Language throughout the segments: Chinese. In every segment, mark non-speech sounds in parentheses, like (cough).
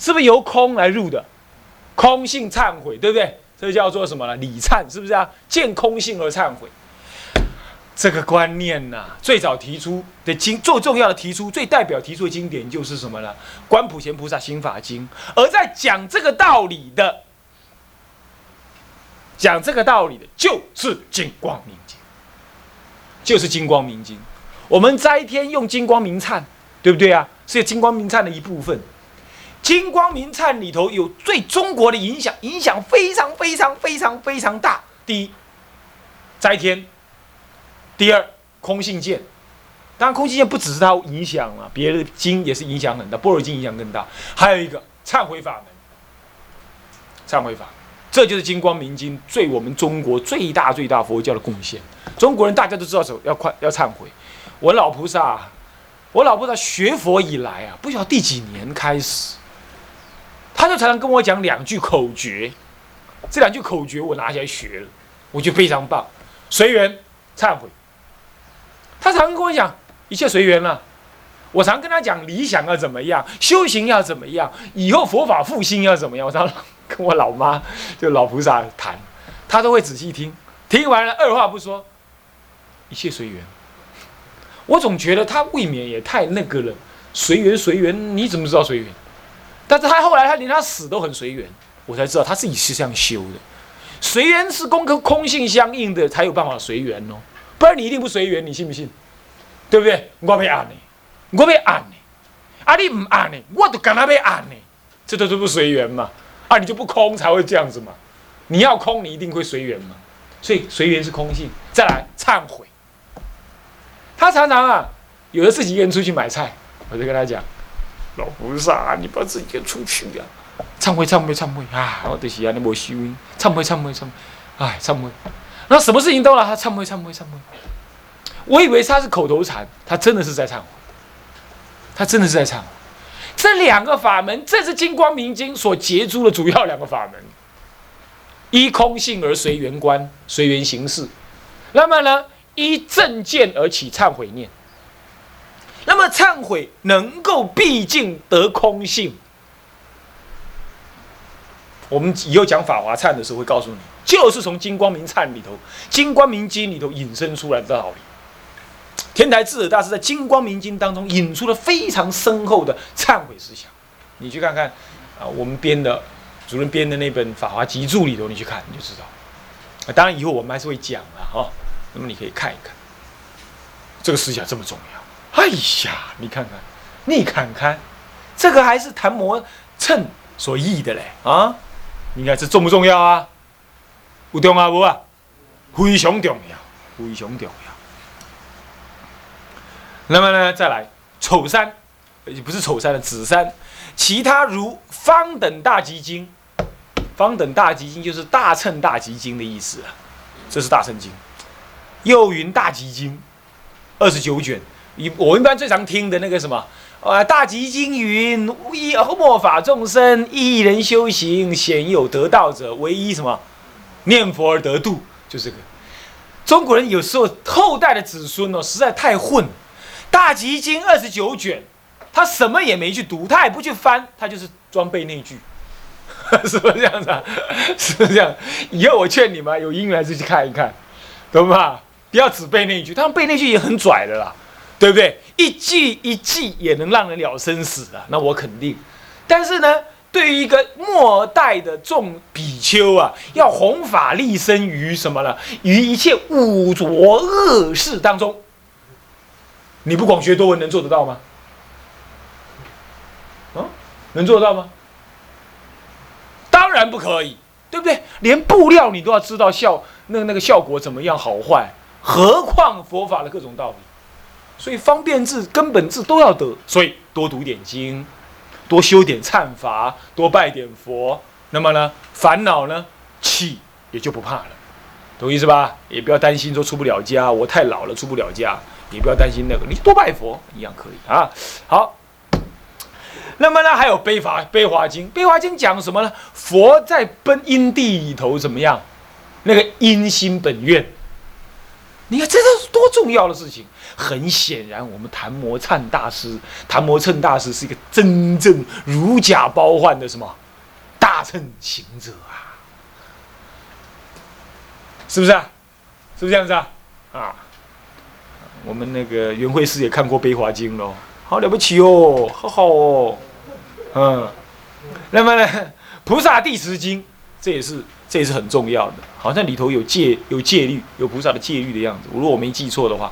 是不是由空来入的？空性忏悔，对不对？这叫做什么呢？理忏，是不是啊？见空性而忏悔，这个观念呐，最早提出的经，最重要的提出，最代表提出的经典就是什么呢？《观普贤菩萨心法经》。而在讲这个道理的，讲这个道理的，就是《金光明经》，就是《金光明经》。我们斋天用金光明忏，对不对啊？是金光明忏的一部分。金光明忏里头有对中国的影响，影响非常非常非常非常大。第一，斋天；第二，空性见。当然，空性见不只是它影响啊，别的经也是影响很大，般若经影响更大。还有一个忏悔法门，忏悔法，这就是金光明经对我们中国最大最大佛教的贡献。中国人大家都知道，要快要忏悔。我老菩萨，我老菩萨学佛以来啊，不晓得第几年开始。他就常常跟我讲两句口诀，这两句口诀我拿起来学了，我觉得非常棒。随缘，忏悔。他常常跟我讲一切随缘了。我常跟他讲理想要怎么样，修行要怎么样，以后佛法复兴要怎么样。我常跟我老妈就老菩萨谈，他都会仔细听。听完了二话不说，一切随缘。我总觉得他未免也太那个了。随缘随缘，你怎么知道随缘？但是他后来，他连他死都很随缘，我才知道他自己是这样修的。随缘是跟空性相应的，才有办法随缘哦，不然你一定不随缘，你信不信？对不对？我被按呢，我被按呢，啊你唔按呢，我都跟他被按呢，这都是不随缘嘛？啊你就不空才会这样子嘛？你要空，你一定会随缘嘛？所以随缘是空性。再来忏悔，他常常啊，有的自己一个人出去买菜，我就跟他讲。老菩萨，你把自己给出去呀！忏悔，忏悔，忏悔啊！我就是啊，你没修，忏悔，忏悔，忏悔，哎，忏悔。那什么事情都让，他忏悔，忏悔，忏悔。我以为他是口头禅，他真的是在忏悔，他真的是在忏悔。这两个法门，这是金光明经所结出的主要两个法门：依空性而随缘观，随缘行事；那么呢，依正见而起忏悔念。那么忏悔能够毕竟得空性。我们以后讲法华忏的时候会告诉你，就是从金光明忏里头、金光明经里头引申出来的道理。天台智者大师在金光明经当中引出了非常深厚的忏悔思想。你去看看啊，我们编的主任编的那本《法华集注》里头，你去看你就知道。啊，当然以后我们还是会讲了，哈。那么你可以看一看，这个思想这么重要。哎呀，你看看，你看看，这个还是谭摩称所译的嘞啊！你看这重不重要啊？有重要不啊？非常重要，非常重要。那么呢，再来丑山，也不是丑山的紫山，其他如方等大集经，方等大集经就是大乘大集经的意思。这是大乘经，又云大集经，二十九卷。一我一般最常听的那个什么，啊，大集经云：无一而末法众生，一人修行，鲜有得道者，唯一什么念佛而得度，就这个。中国人有时候后代的子孙哦，实在太混。大集经二十九卷，他什么也没去读，他也不去翻，他就是装背那句，(laughs) 是不是这样子啊？(laughs) 是不是这样？以后我劝你们有因缘还是去看一看，懂吗？不要只背那句，他们背那句也很拽的啦。对不对？一记一记也能让人了生死啊！那我肯定。但是呢，对于一个末代的众比丘啊，要弘法立身于什么呢？于一切污浊恶事当中，你不广学多闻，能做得到吗？啊，能做得到吗？当然不可以，对不对？连布料你都要知道效，那那个效果怎么样好坏，何况佛法的各种道理。所以方便字、根本字都要得，所以多读点经，多修点忏法，多拜点佛。那么呢，烦恼呢，气也就不怕了，懂意思吧？也不要担心说出不了家，我太老了出不了家，也不要担心那个，你多拜佛一样可以啊。好，那么呢，还有悲法悲华经，悲华经讲什么呢？佛在奔因地里头怎么样？那个因心本愿。你看这都是多重要的事情。很显然，我们谭摩灿大师，谭摩趁大师是一个真正如假包换的什么大乘行者啊，是不是啊？是不是这样子啊？啊，我们那个袁慧师也看过《悲华经》喽，好了不起哦，好好哦，嗯，那么呢，《菩萨地持经》这也是这也是很重要的，好像里头有戒有戒律，有菩萨的戒律的样子。如果我没记错的话。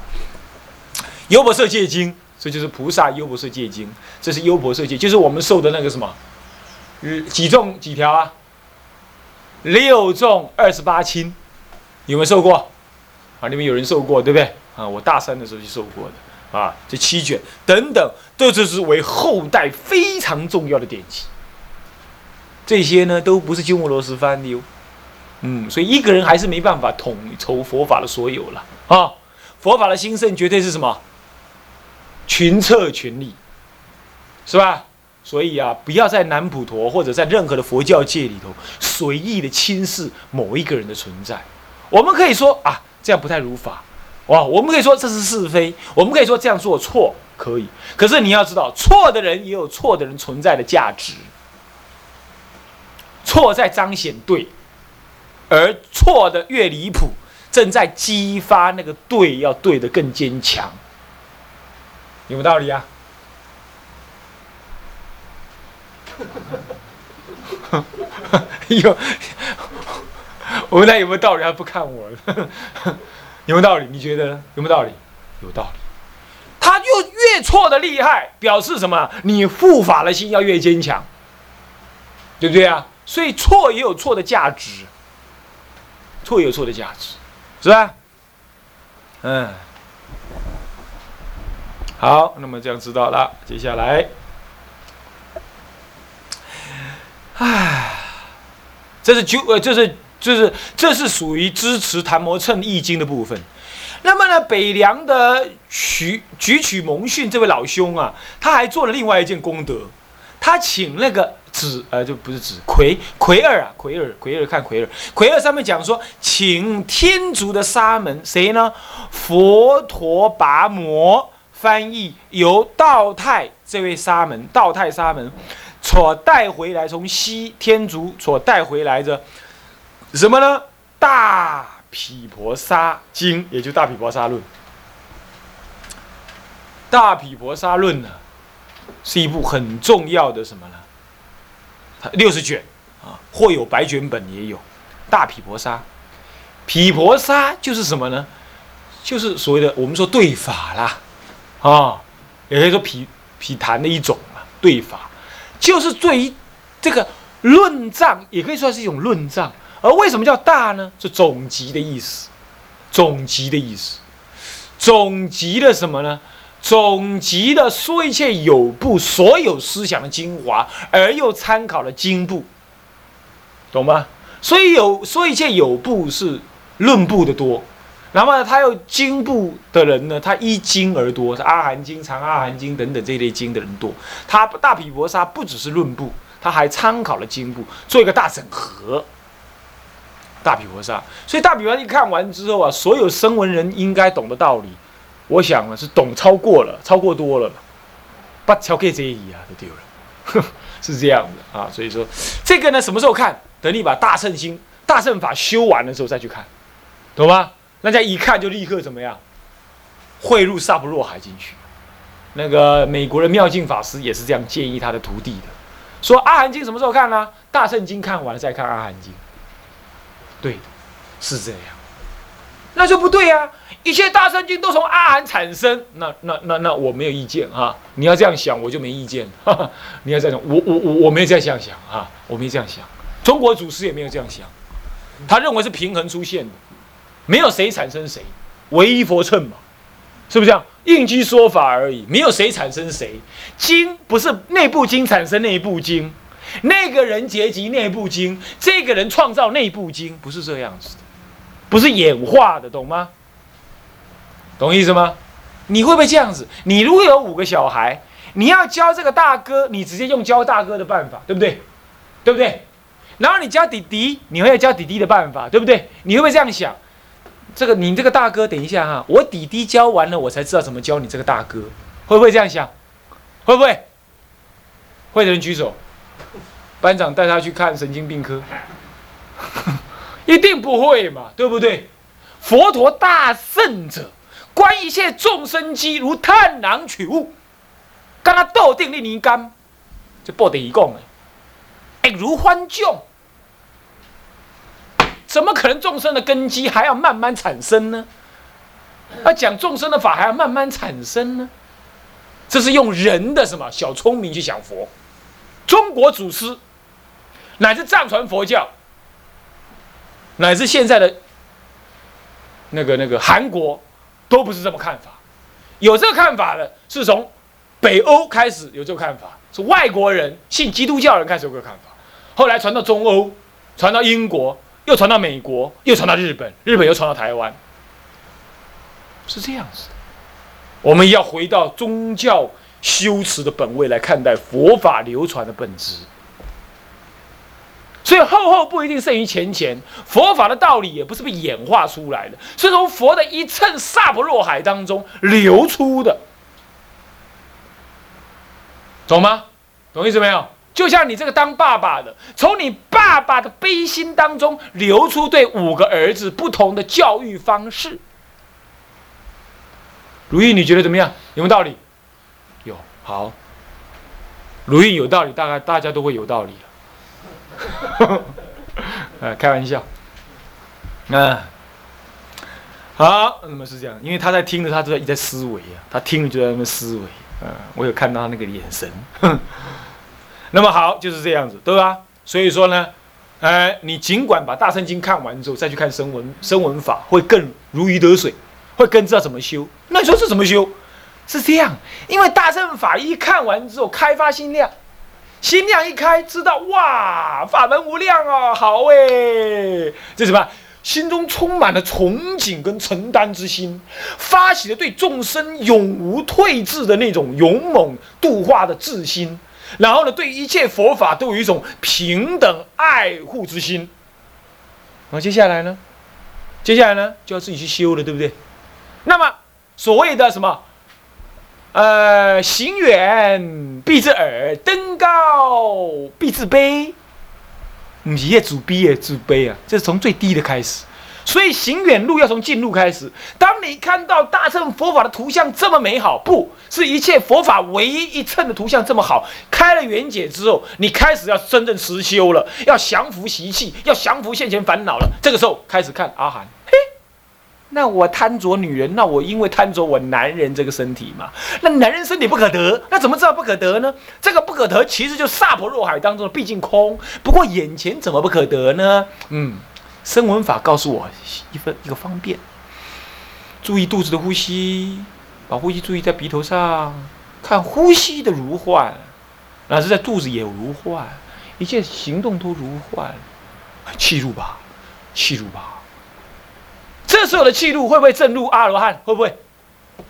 优婆塞戒经，这就是菩萨优婆塞戒经，这是优婆塞戒，就是我们受的那个什么，几重几条啊？六重二十八轻，有没有受过？啊，你们有人受过对不对？啊，我大三的时候就受过的啊，这七卷等等，都这是为后代非常重要的典籍。这些呢，都不是鸠摩罗什翻的哟，嗯，所以一个人还是没办法统筹佛法的所有了啊。佛法的兴盛绝对是什么？群策群力，是吧？所以啊，不要在南普陀或者在任何的佛教界里头随意的轻视某一个人的存在。我们可以说啊，这样不太如法，哇！我们可以说这是是非，我们可以说这样做错，可以。可是你要知道，错的人也有错的人存在的价值，错在彰显对，而错的越离谱，正在激发那个对要对的更坚强。有没有道理啊？(laughs) 有，我问他有没有道理，他不看我。(laughs) 有没有道理？你觉得有没有道理？有道理。他就越错的厉害，表示什么？你护法的心要越坚强，对不对啊？所以错也有错的价值，错有错的价值，是吧？嗯。好，那么这样知道了。接下来，唉，这是九呃，这是这是这是属于支持谭摩称易经的部分。那么呢，北凉的曲举曲蒙逊这位老兄啊，他还做了另外一件功德，他请那个子呃，就不是子魁魁尔啊，魁尔魁尔看魁尔，魁尔上面讲说，请天竺的沙门谁呢？佛陀拔摩。翻译由道泰这位沙门，道泰沙门所带回来，从西天竺所带回来的什么呢？大毗婆沙经，也就大毗婆沙论。大毗婆沙论呢，是一部很重要的什么呢？六十卷啊，或有白卷本也有。大毗婆沙，毗婆沙就是什么呢？就是所谓的我们说对法啦。啊，也可以说毗毗谈的一种啊，对法，就是对于这个论藏，也可以说是一种论藏。而为什么叫大呢？是总集的意思，总集的意思，总集的什么呢？总集的说一切有部所有思想的精华，而又参考了经部，懂吗？所以有说一切有部是论部的多。那么他又经部的人呢？他依经而多，是阿含经、长阿含经等等这一类经的人多。他大毗婆沙不只是论部，他还参考了经部，做一个大整合。大毗婆沙，所以大毗婆沙一看完之后啊，所有声闻人应该懂的道理，我想呢是懂超过了，超过多了，把超给这一啊都丢了，(laughs) 是这样的啊。所以说这个呢，什么时候看？等你把大圣经、大圣法修完的时候再去看，懂吗？大家一看就立刻怎么样？汇入萨婆若海进去。那个美国的妙净法师也是这样建议他的徒弟的，说《阿含经》什么时候看呢？大圣经看完了再看《阿含经》。对，是这样。那就不对呀！一切大圣经都从阿含产生，那那那那我没有意见啊！你要这样想，我就没意见。哈 (laughs) 哈你要这样想，我我我我没有这样想啊！我没这样想，中国祖师也没有这样想，他认为是平衡出现的。没有谁产生谁，唯一佛乘嘛，是不是这样？应机说法而已，没有谁产生谁。经不是内部经产生内部经，那个人结集内部经，这个人创造内部经，不是这样子的，不是演化的，懂吗？懂意思吗？你会不会这样子？你如果有五个小孩，你要教这个大哥，你直接用教大哥的办法，对不对？对不对？然后你教弟弟，你会教弟弟的办法，对不对？你会不会这样想？这个你这个大哥，等一下哈，我弟弟教完了，我才知道怎么教你这个大哥，会不会这样想？会不会？会的人举手。班长带他去看神经病科，一定不会嘛，对不对？佛陀大圣者，观一切众生机如探囊取物，跟他斗定力泥干，就不得一共了。哎，如欢众，怎么可能众生的根基还要慢慢产生呢？要讲众生的法还要慢慢产生呢？这是用人的什么小聪明去想佛？中国祖师。乃至藏传佛教，乃至现在的那个那个韩国，都不是这么看法。有这个看法的，是从北欧开始有这个看法，是外国人信基督教人开始有这个看法，后来传到中欧，传到英国，又传到美国，又传到日本，日本又传到台湾，是这样子的。我们要回到宗教修持的本位来看待佛法流传的本质。所以厚厚不一定胜于前前，佛法的道理也不是被演化出来的，是从佛的一乘萨婆若海当中流出的，懂吗？懂意思没有？就像你这个当爸爸的，从你爸爸的悲心当中流出对五个儿子不同的教育方式。如意，你觉得怎么样？有没有道理？有，好。如意有道理，大概大家都会有道理了。(laughs) 呃，开玩笑。啊，好，那么是这样，因为他在听着，他就在在思维啊，他听着就在那思维。嗯，我有看到他那个眼神。(laughs) 那么好，就是这样子，对吧？所以说呢，哎，你尽管把大圣经看完之后，再去看声闻声闻法，会更如鱼得水，会更知道怎么修。那你说是怎么修？是这样，因为大圣法一看完之后，开发心量。心量一开，知道哇，法门无量啊，好哎，这什么？心中充满了憧憬跟承担之心，发起了对众生永无退志的那种勇猛度化的自心，然后呢，对一切佛法都有一种平等爱护之心。那接下来呢？接下来呢，就要自己去修了，对不对？那么所谓的什么？呃，行远必自耳，登高必自卑。不是业主逼业自卑啊，这是从最低的开始。所以行远路要从近路开始。当你看到大乘佛法的图像这么美好，不是一切佛法唯一一乘的图像这么好，开了圆解之后，你开始要真正实修了，要降服习气，要降服现前烦恼了。这个时候开始看阿含。那我贪着女人，那我因为贪着我男人这个身体嘛，那男人身体不可得，那怎么知道不可得呢？这个不可得，其实就萨婆若海当中的毕竟空。不过眼前怎么不可得呢？嗯，声闻法告诉我一分一个方便，注意肚子的呼吸，把呼吸注意在鼻头上，看呼吸的如幻，那是在肚子也如幻，一切行动都如幻，气入吧，气入吧。这时候的气路会不会震入阿罗汉？会不会？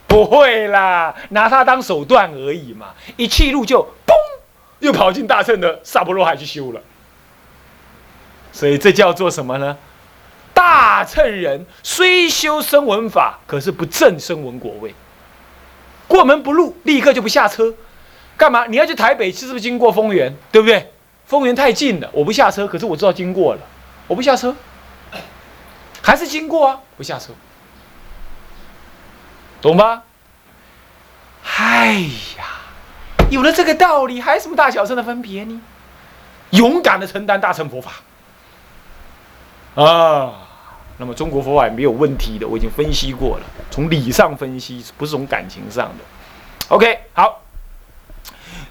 不会啦，拿它当手段而已嘛。一气路就嘣，又跑进大乘的萨婆罗海去修了。所以这叫做什么呢？大乘人虽修声闻法，可是不正声闻果位。过门不入，立刻就不下车。干嘛？你要去台北，是不是经过丰原？对不对？丰原太近了，我不下车。可是我知道经过了，我不下车。还是经过啊，不下车，懂吧？哎呀，有了这个道理，还什么大小声的分别呢？勇敢的承担大乘佛法啊！那么中国佛法没有问题的，我已经分析过了，从理上分析，不是从感情上的。OK，好。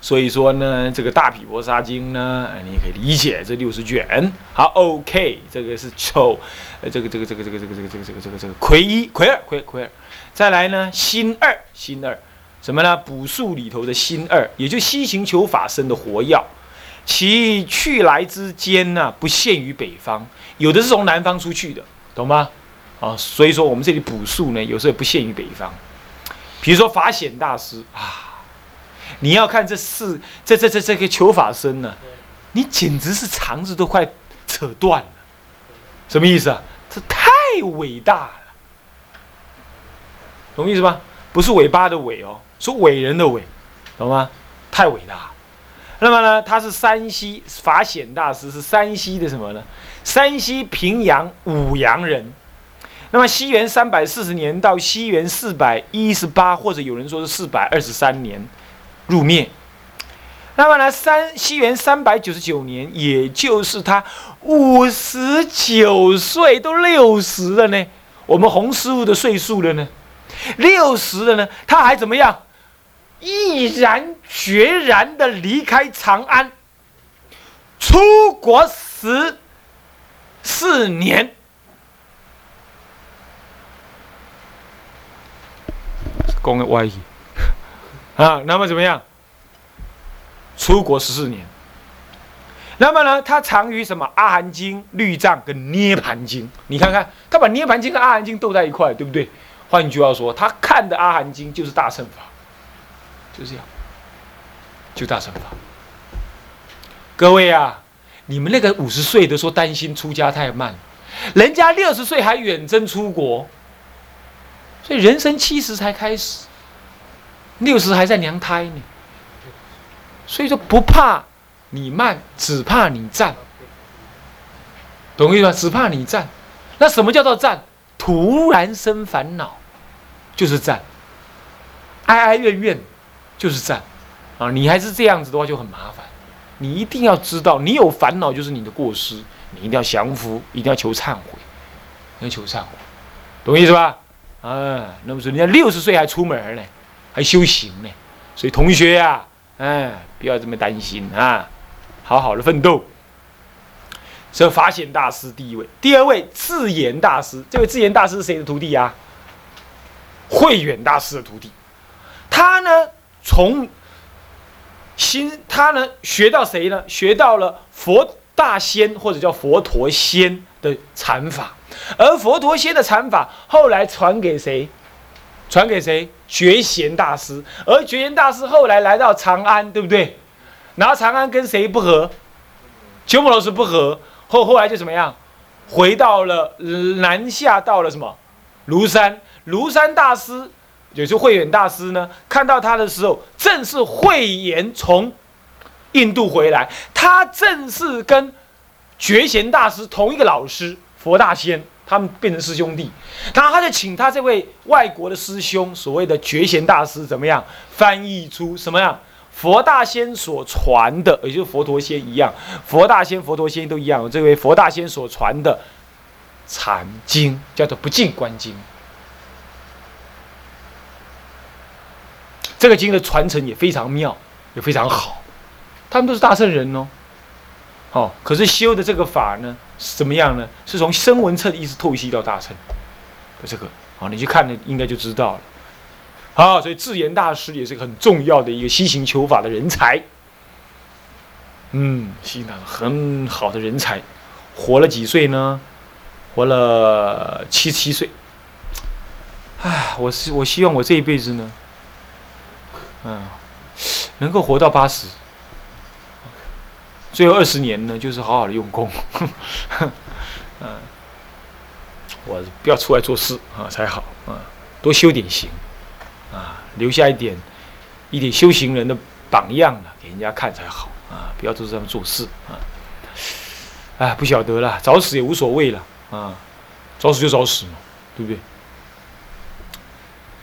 所以说呢，这个大毗婆沙经呢，你也可以理解这六十卷。好，OK，这个是丑，呃，这个这个这个这个这个这个这个这个这个这个魁一、魁二、魁魁二。再来呢，心二，心二，什么呢？补数里头的心二，也就西行求法身的活药，其去来之间呢，不限于北方，有的是从南方出去的，懂吗？啊，所以说我们这里补数呢，有时候也不限于北方。比如说法显大师啊。你要看这四这这这这个求法僧呢，你简直是肠子都快扯断了，什么意思啊？这太伟大了，懂意思吧？不是尾巴的尾哦，是伟人的伟，懂吗？太伟大。那么呢，他是山西法显大师，是山西的什么呢？山西平阳武阳人。那么西元三百四十年到西元四百一十八，或者有人说是四百二十三年入灭。那么呢，三西元三百九十九年，也就是他五十九岁，都六十了呢。我们洪师傅的岁数了呢，六十了呢，他还怎么样？毅然决然的离开长安，出国十四年。公的外语啊，那么怎么样？出国十四年。那么呢，他藏于什么《阿含经》《律藏》跟《涅盘经》？你看看，他把《涅盘经》跟《阿含经》斗在一块，对不对？换句话说，他看的《阿含经》就是大乘法，就这样，就大乘法。各位啊，你们那个五十岁的说担心出家太慢，人家六十岁还远征出国，所以人生七十才开始，六十还在娘胎呢，所以说不怕。你慢，只怕你站，懂意思吗？只怕你站。那什么叫做站？突然生烦恼，就是站；哀哀怨怨，就是站。啊，你还是这样子的话，就很麻烦。你一定要知道，你有烦恼就是你的过失，你一定要降服，一定要求忏悔，要求忏悔，懂意思吧？啊，那么说人家六十岁还出门呢，还修行呢，所以同学呀，哎，不要这么担心啊。好好的奋斗。这法显大师第一位，第二位智严大师。这位智严大师是谁的徒弟呀？慧远大师的徒弟。他呢，从新他呢学到谁呢？学到了佛大仙或者叫佛陀仙的禅法。而佛陀仙的禅法后来传给谁？传给谁？觉贤大师。而觉贤大师后来来到长安，对不对？然后长安跟谁不和？鸠摩罗什不和，后后来就怎么样？回到了南下，到了什么？庐山。庐山大师，也是慧远大师呢？看到他的时候，正是慧眼从印度回来，他正是跟觉贤大师同一个老师佛大仙，他们变成师兄弟。然后他就请他这位外国的师兄，所谓的觉贤大师，怎么样翻译出什么样？佛大仙所传的，也就是佛陀仙一样，佛大仙、佛陀仙都一样。这位佛大仙所传的禅经叫做《不净观经》，这个经的传承也非常妙，也非常好。他们都是大圣人哦，哦，可是修的这个法呢，是怎么样呢？是从声闻乘一直透析到大乘的这个，啊，你去看呢，应该就知道了。好，所以智严大师也是很重要的一个西行求法的人才。嗯，西南很好的人才，活了几岁呢？活了七七岁。唉，我是我希望我这一辈子呢，嗯，能够活到八十。最后二十年呢，就是好好的用功。(laughs) 嗯，我不要出来做事啊才好啊，多修点行。啊，留下一点一点修行人的榜样啊，给人家看才好啊！不要都是这样做事啊！哎，不晓得了，早死也无所谓了啊，早死就早死嘛，对不对？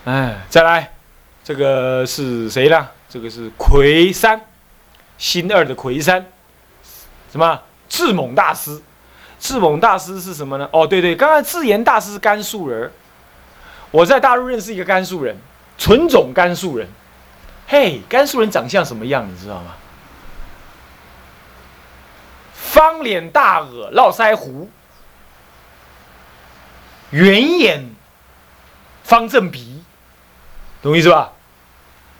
哎，再来，这个是谁呢？这个是魁山，新二的魁山，什么？智猛大师。智猛大师是什么呢？哦，对对，刚刚智严大师是甘肃人，我在大陆认识一个甘肃人。纯种甘肃人，嘿，甘肃人长相什么样？你知道吗？方脸大耳，络腮胡，圆眼，方正鼻，懂意思吧？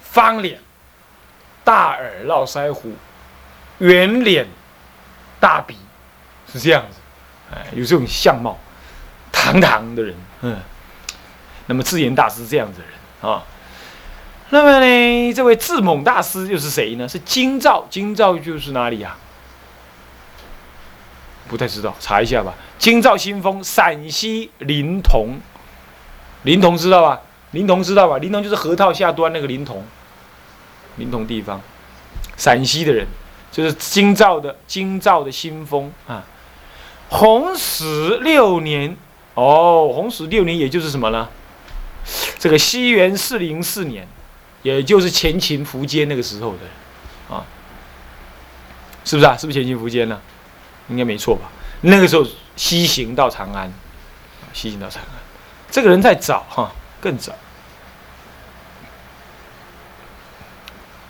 方脸，大耳，络腮胡，圆脸，大鼻，是这样子。哎，有这种相貌，堂堂的人，嗯。那么智严大师这样子的人。啊，那么呢，这位智猛大师又是谁呢？是京兆，京兆就是哪里呀？不太知道，查一下吧。京兆新丰，陕西临潼，临潼知道吧？临潼知道吧？临潼就是河套下端那个临潼，临潼地方，陕西的人，就是京兆的京兆的新风啊。洪始六年，哦，洪始六年也就是什么呢？这个西元四零四年，也就是前秦苻坚那个时候的，啊，是不是啊？是不是前秦苻坚呢？应该没错吧？那个时候西行到长安，西行到长安，这个人在早哈，更早，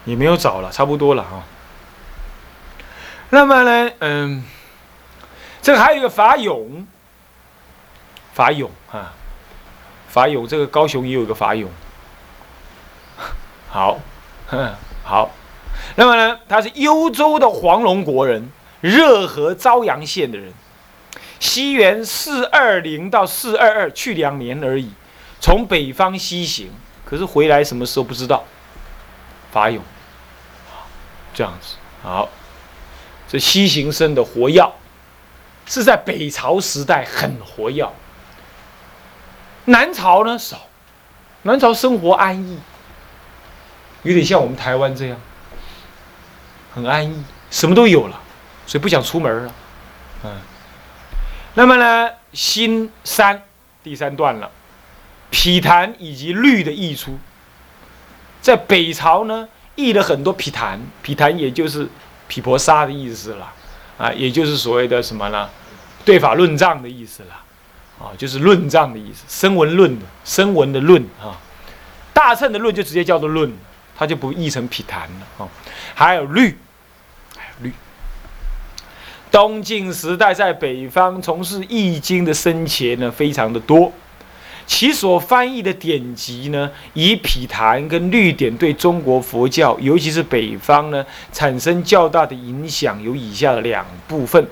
也没有早了，差不多了哈。那么呢，嗯，这个还有一个法勇，法勇啊。法勇，这个高雄也有一个法勇。(laughs) 好，(laughs) 好，那么呢，他是幽州的黄龙国人，热河朝阳县的人。西元四二零到四二二，去两年而已。从北方西行，可是回来什么时候不知道。法勇，这样子。好，这西行生的活药，是在北朝时代很活药。南朝呢少，南朝生活安逸，有点像我们台湾这样，很安逸，什么都有了，所以不想出门了。嗯，那么呢，新三第三段了，匹坛以及律的溢出，在北朝呢溢了很多匹坛，匹坛也就是毗婆沙的意思了，啊，也就是所谓的什么呢，对法论藏的意思了。啊，就是论藏的意思，声闻论的，声闻的论啊，大乘的论就直接叫做论，它就不译成毗昙了啊。还有律，还有律。东晋时代在北方从事易经的生前呢，非常的多，其所翻译的典籍呢，以毗昙跟律典对中国佛教，尤其是北方呢，产生较大的影响，有以下两部分，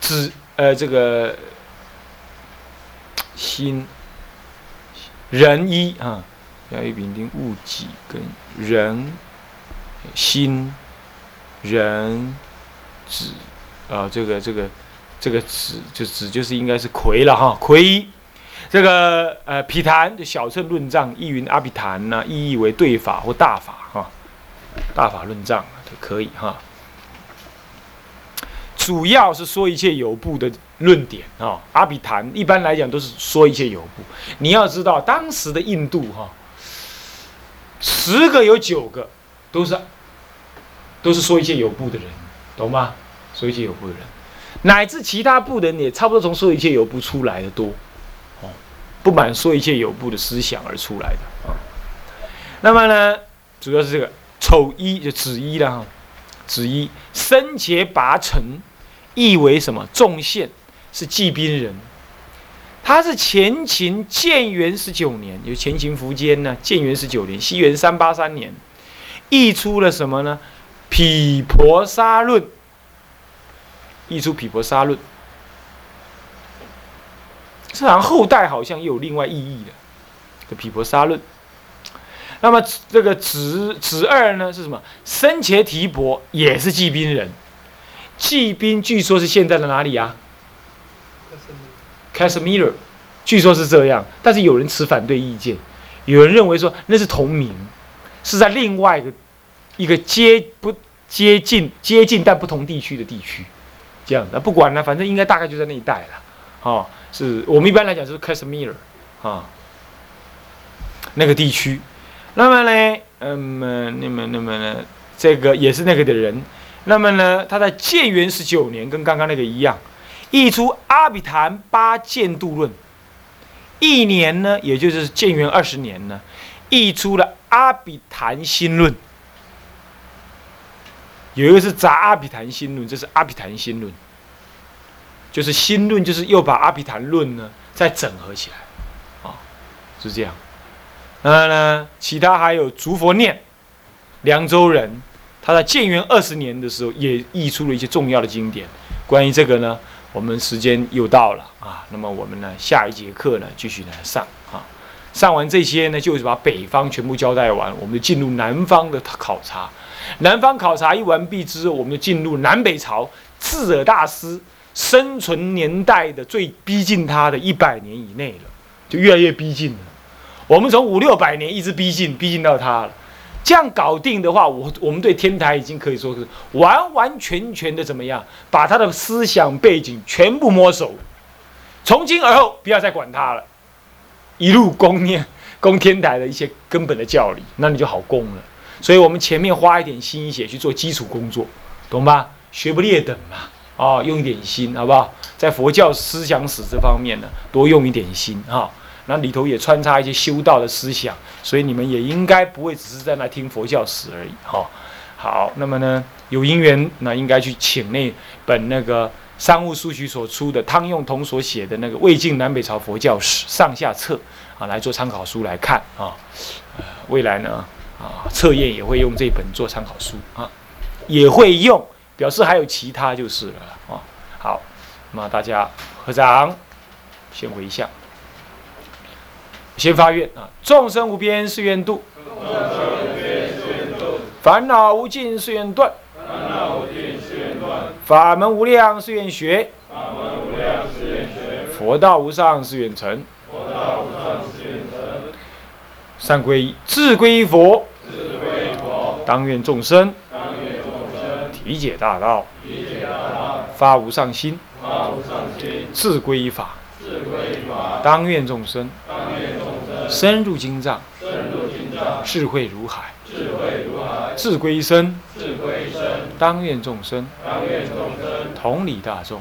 指呃这个。心人一啊，要一丙丁戊己跟人心人子啊，这个这个这个子就子就是应该是魁了哈，魁这个呃毗昙的小乘论藏意云阿毗昙呢，意译为对法或大法哈，大法论藏都可以哈。主要是说一切有部的论点啊，阿比昙一般来讲都是说一切有部。你要知道，当时的印度哈，十个有九个都是都是说一切有部的人，懂吗？说一切有部的人，乃至其他部的人也差不多从说一切有部出来的多，不满说一切有部的思想而出来的啊。那么呢，主要是这个丑一就子一了哈，子一生劫拔尘。意为什么？众现是济宾人，他是前秦建元十九年，有前秦苻坚呢。建元十九年，西元三八三年，译出了什么呢？《毗婆沙论》，译出《毗婆沙论》。这然后代好像又有另外意义的，《毗婆沙论》。那么这个子子二呢是什么？生前提婆也是济宾人。骑兵据说是现在的哪里呀？Kashmir，据说是这样，但是有人持反对意见，有人认为说那是同名，是在另外一个一个接不接近接近但不同地区的地区，这样的不管了，反正应该大概就在那一带了，哦，是我们一般来讲就是 Kashmir 啊，那个地区，那么呢，嗯，那么那么呢，这个也是那个的人。那么呢，他在建元十九年，跟刚刚那个一样，译出《阿比昙八见度论》。一年呢，也就是建元二十年呢，译出了《阿比昙心论》。有一个是杂《阿比昙心论》，这是《阿比昙心论》，就是心论，就是又把《阿毗昙论》呢再整合起来，啊，是这样。那呢，其他还有竺佛念，凉州人。他在建元二十年的时候，也译出了一些重要的经典。关于这个呢，我们时间又到了啊。那么我们呢，下一节课呢，继续来上啊。上完这些呢，就是把北方全部交代完，我们就进入南方的考察。南方考察一完毕之后，我们就进入南北朝智者大师生存年代的最逼近他的一百年以内了，就越来越逼近了。我们从五六百年一直逼近，逼近到他了。这样搞定的话，我我们对天台已经可以说是完完全全的怎么样，把他的思想背景全部摸熟。从今而后，不要再管他了，一路供念供天台的一些根本的教理，那你就好供了。所以我们前面花一点心血去做基础工作，懂吧？学不列等嘛，啊，用一点心，好不好？在佛教思想史这方面呢，多用一点心啊。那里头也穿插一些修道的思想，所以你们也应该不会只是在那听佛教史而已，哈。好，那么呢，有因缘那应该去请那本那个商务书局所出的汤用彤所写的那个《魏晋南北朝佛教史》上下册啊，来做参考书来看啊。呃，未来呢啊，测验也会用这本做参考书啊，也会用，表示还有其他就是了啊。好，那么大家合掌，先回向。先发愿啊！众生无边誓愿度，众生无边度烦恼无尽誓愿断，烦恼无尽誓愿断法门无量誓愿学，法门无量誓愿学佛道无上誓愿成，佛道无上誓愿成三皈依自归佛，当愿众生体解大道，发无上心，自归法，当愿众生。深入经藏，智慧如海，智归身，当愿众生，同理大众，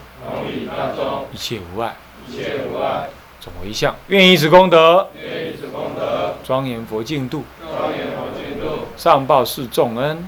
一切无碍，总为相，愿以此功德，庄严佛净土，上报四重恩，